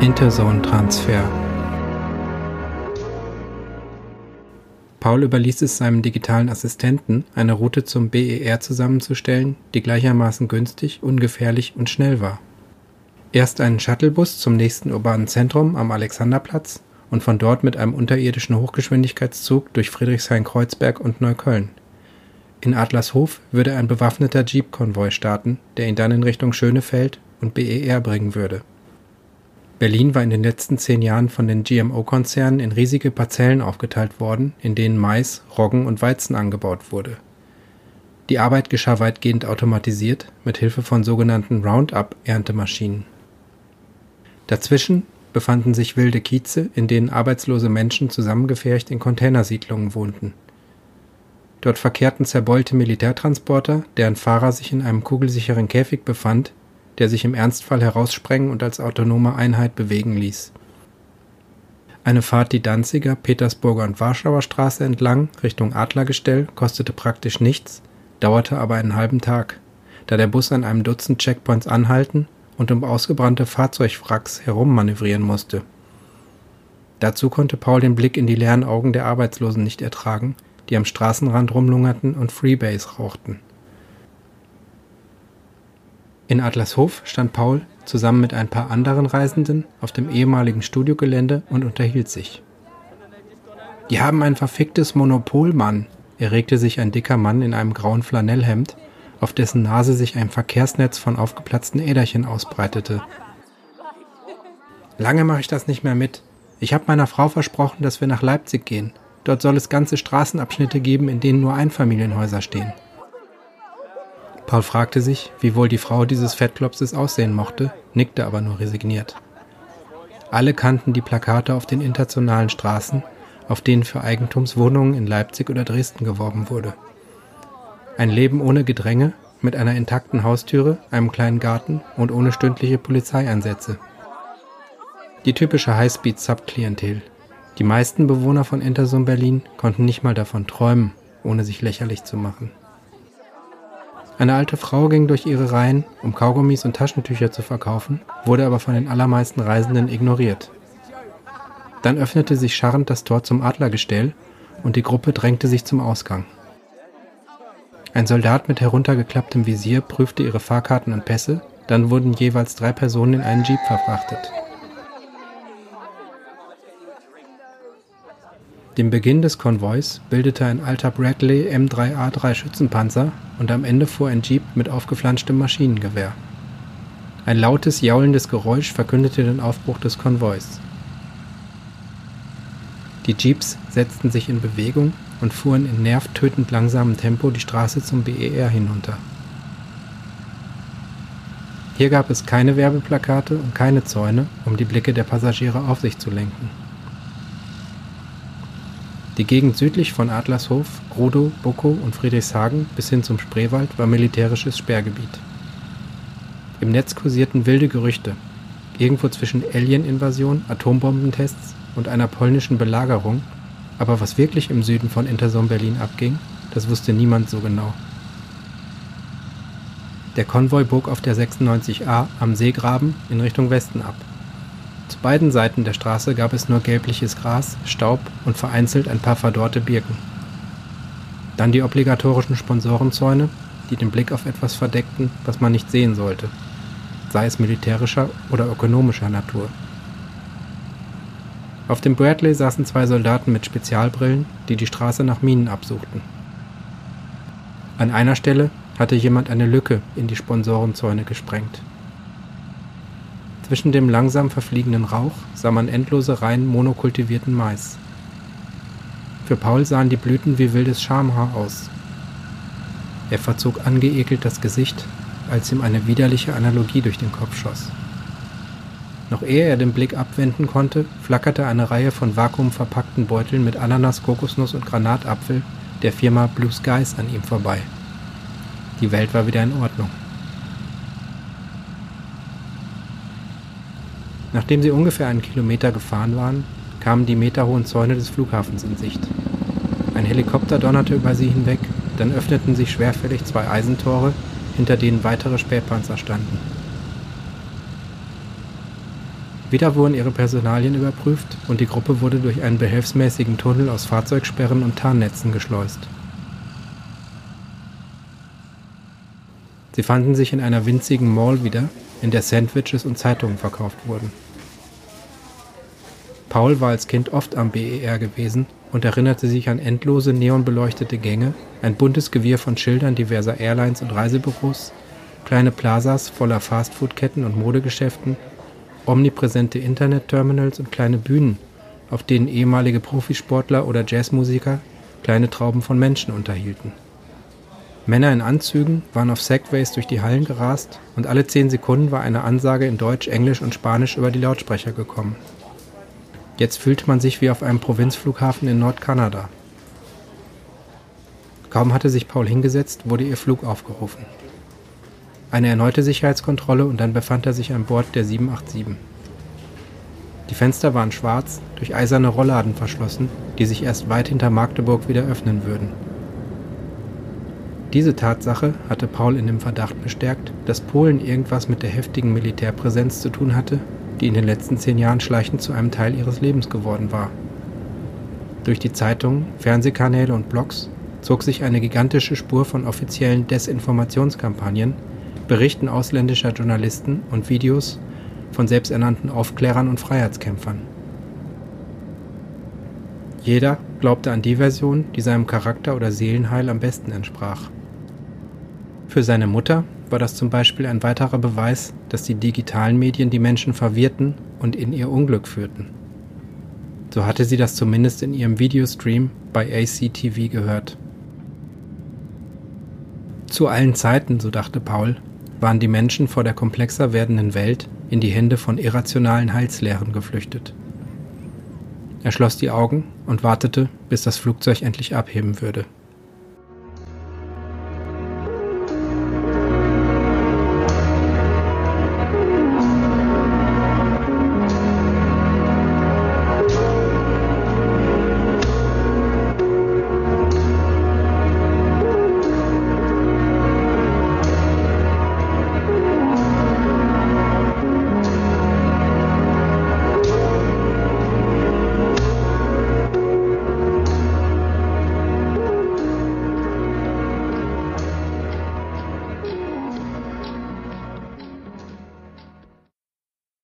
Interzone-Transfer. Paul überließ es seinem digitalen Assistenten, eine Route zum BER zusammenzustellen, die gleichermaßen günstig, ungefährlich und schnell war. Erst einen Shuttlebus zum nächsten urbanen Zentrum am Alexanderplatz und von dort mit einem unterirdischen Hochgeschwindigkeitszug durch Friedrichshain-Kreuzberg und Neukölln. In Adlershof würde ein bewaffneter Jeep-Konvoi starten, der ihn dann in Richtung Schönefeld und BER bringen würde. Berlin war in den letzten zehn Jahren von den GMO-Konzernen in riesige Parzellen aufgeteilt worden, in denen Mais, Roggen und Weizen angebaut wurde. Die Arbeit geschah weitgehend automatisiert mit Hilfe von sogenannten Roundup-Erntemaschinen. Dazwischen befanden sich wilde Kieze, in denen arbeitslose Menschen zusammengefärcht in Containersiedlungen wohnten. Dort verkehrten zerbeulte Militärtransporter, deren Fahrer sich in einem kugelsicheren Käfig befand, der sich im Ernstfall heraussprengen und als autonome Einheit bewegen ließ. Eine Fahrt die Danziger, Petersburger und Warschauer Straße entlang Richtung Adlergestell kostete praktisch nichts, dauerte aber einen halben Tag, da der Bus an einem Dutzend Checkpoints anhalten und um ausgebrannte Fahrzeugwracks herummanövrieren musste. Dazu konnte Paul den Blick in die leeren Augen der Arbeitslosen nicht ertragen, die am Straßenrand rumlungerten und Freebase rauchten. In Adlershof stand Paul zusammen mit ein paar anderen Reisenden auf dem ehemaligen Studiogelände und unterhielt sich. Die haben ein verficktes Monopol, Mann, erregte sich ein dicker Mann in einem grauen Flanellhemd, auf dessen Nase sich ein Verkehrsnetz von aufgeplatzten Äderchen ausbreitete. Lange mache ich das nicht mehr mit. Ich habe meiner Frau versprochen, dass wir nach Leipzig gehen. Dort soll es ganze Straßenabschnitte geben, in denen nur Einfamilienhäuser stehen. Paul fragte sich, wie wohl die Frau dieses Fettklopses aussehen mochte, nickte aber nur resigniert. Alle kannten die Plakate auf den internationalen Straßen, auf denen für Eigentumswohnungen in Leipzig oder Dresden geworben wurde. Ein Leben ohne Gedränge, mit einer intakten Haustüre, einem kleinen Garten und ohne stündliche Polizeieinsätze. Die typische Highspeed-Subklientel. Die meisten Bewohner von Intersum Berlin konnten nicht mal davon träumen, ohne sich lächerlich zu machen. Eine alte Frau ging durch ihre Reihen, um Kaugummis und Taschentücher zu verkaufen, wurde aber von den allermeisten Reisenden ignoriert. Dann öffnete sich scharrend das Tor zum Adlergestell und die Gruppe drängte sich zum Ausgang. Ein Soldat mit heruntergeklapptem Visier prüfte ihre Fahrkarten und Pässe, dann wurden jeweils drei Personen in einen Jeep verfrachtet. Den Beginn des Konvois bildete ein alter Bradley M3A3 Schützenpanzer und am Ende fuhr ein Jeep mit aufgeflanschtem Maschinengewehr. Ein lautes, jaulendes Geräusch verkündete den Aufbruch des Konvois. Die Jeeps setzten sich in Bewegung und fuhren in nervtötend langsamem Tempo die Straße zum BER hinunter. Hier gab es keine Werbeplakate und keine Zäune, um die Blicke der Passagiere auf sich zu lenken. Die Gegend südlich von Adlershof, Grodow, Buckow und Friedrichshagen bis hin zum Spreewald war militärisches Sperrgebiet. Im Netz kursierten wilde Gerüchte. Irgendwo zwischen Alien-Invasion, Atombombentests und einer polnischen Belagerung, aber was wirklich im Süden von Intersom Berlin abging, das wusste niemand so genau. Der Konvoi bog auf der 96a am Seegraben in Richtung Westen ab. Beiden Seiten der Straße gab es nur gelbliches Gras, Staub und vereinzelt ein paar verdorrte Birken. Dann die obligatorischen Sponsorenzäune, die den Blick auf etwas verdeckten, was man nicht sehen sollte, sei es militärischer oder ökonomischer Natur. Auf dem Bradley saßen zwei Soldaten mit Spezialbrillen, die die Straße nach Minen absuchten. An einer Stelle hatte jemand eine Lücke in die Sponsorenzäune gesprengt. Zwischen dem langsam verfliegenden Rauch sah man endlose Reihen monokultivierten Mais. Für Paul sahen die Blüten wie wildes Schamhaar aus. Er verzog angeekelt das Gesicht, als ihm eine widerliche Analogie durch den Kopf schoss. Noch ehe er den Blick abwenden konnte, flackerte eine Reihe von vakuumverpackten Beuteln mit Ananas, Kokosnuss und Granatapfel der Firma Blue Skies an ihm vorbei. Die Welt war wieder in Ordnung. Nachdem sie ungefähr einen Kilometer gefahren waren, kamen die meterhohen Zäune des Flughafens in Sicht. Ein Helikopter donnerte über sie hinweg, dann öffneten sich schwerfällig zwei Eisentore, hinter denen weitere Spähpanzer standen. Wieder wurden ihre Personalien überprüft und die Gruppe wurde durch einen behelfsmäßigen Tunnel aus Fahrzeugsperren und Tarnnetzen geschleust. Sie fanden sich in einer winzigen Mall wieder, in der Sandwiches und Zeitungen verkauft wurden. Paul war als Kind oft am BER gewesen und erinnerte sich an endlose neonbeleuchtete Gänge, ein buntes Gewirr von Schildern diverser Airlines und Reisebüros, kleine Plazas voller Fastfood-Ketten und Modegeschäften, omnipräsente Internet-Terminals und kleine Bühnen, auf denen ehemalige Profisportler oder Jazzmusiker kleine Trauben von Menschen unterhielten. Männer in Anzügen waren auf Segways durch die Hallen gerast und alle zehn Sekunden war eine Ansage in Deutsch, Englisch und Spanisch über die Lautsprecher gekommen. Jetzt fühlte man sich wie auf einem Provinzflughafen in Nordkanada. Kaum hatte sich Paul hingesetzt, wurde ihr Flug aufgerufen. Eine erneute Sicherheitskontrolle und dann befand er sich an Bord der 787. Die Fenster waren schwarz, durch eiserne Rollladen verschlossen, die sich erst weit hinter Magdeburg wieder öffnen würden. Diese Tatsache hatte Paul in dem Verdacht bestärkt, dass Polen irgendwas mit der heftigen Militärpräsenz zu tun hatte, die in den letzten zehn Jahren schleichend zu einem Teil ihres Lebens geworden war. Durch die Zeitungen, Fernsehkanäle und Blogs zog sich eine gigantische Spur von offiziellen Desinformationskampagnen, Berichten ausländischer Journalisten und Videos von selbsternannten Aufklärern und Freiheitskämpfern. Jeder glaubte an die Version, die seinem Charakter oder Seelenheil am besten entsprach. Für seine Mutter war das zum Beispiel ein weiterer Beweis, dass die digitalen Medien die Menschen verwirrten und in ihr Unglück führten. So hatte sie das zumindest in ihrem Videostream bei ACTV gehört. Zu allen Zeiten, so dachte Paul, waren die Menschen vor der komplexer werdenden Welt in die Hände von irrationalen Heilslehren geflüchtet. Er schloss die Augen und wartete, bis das Flugzeug endlich abheben würde.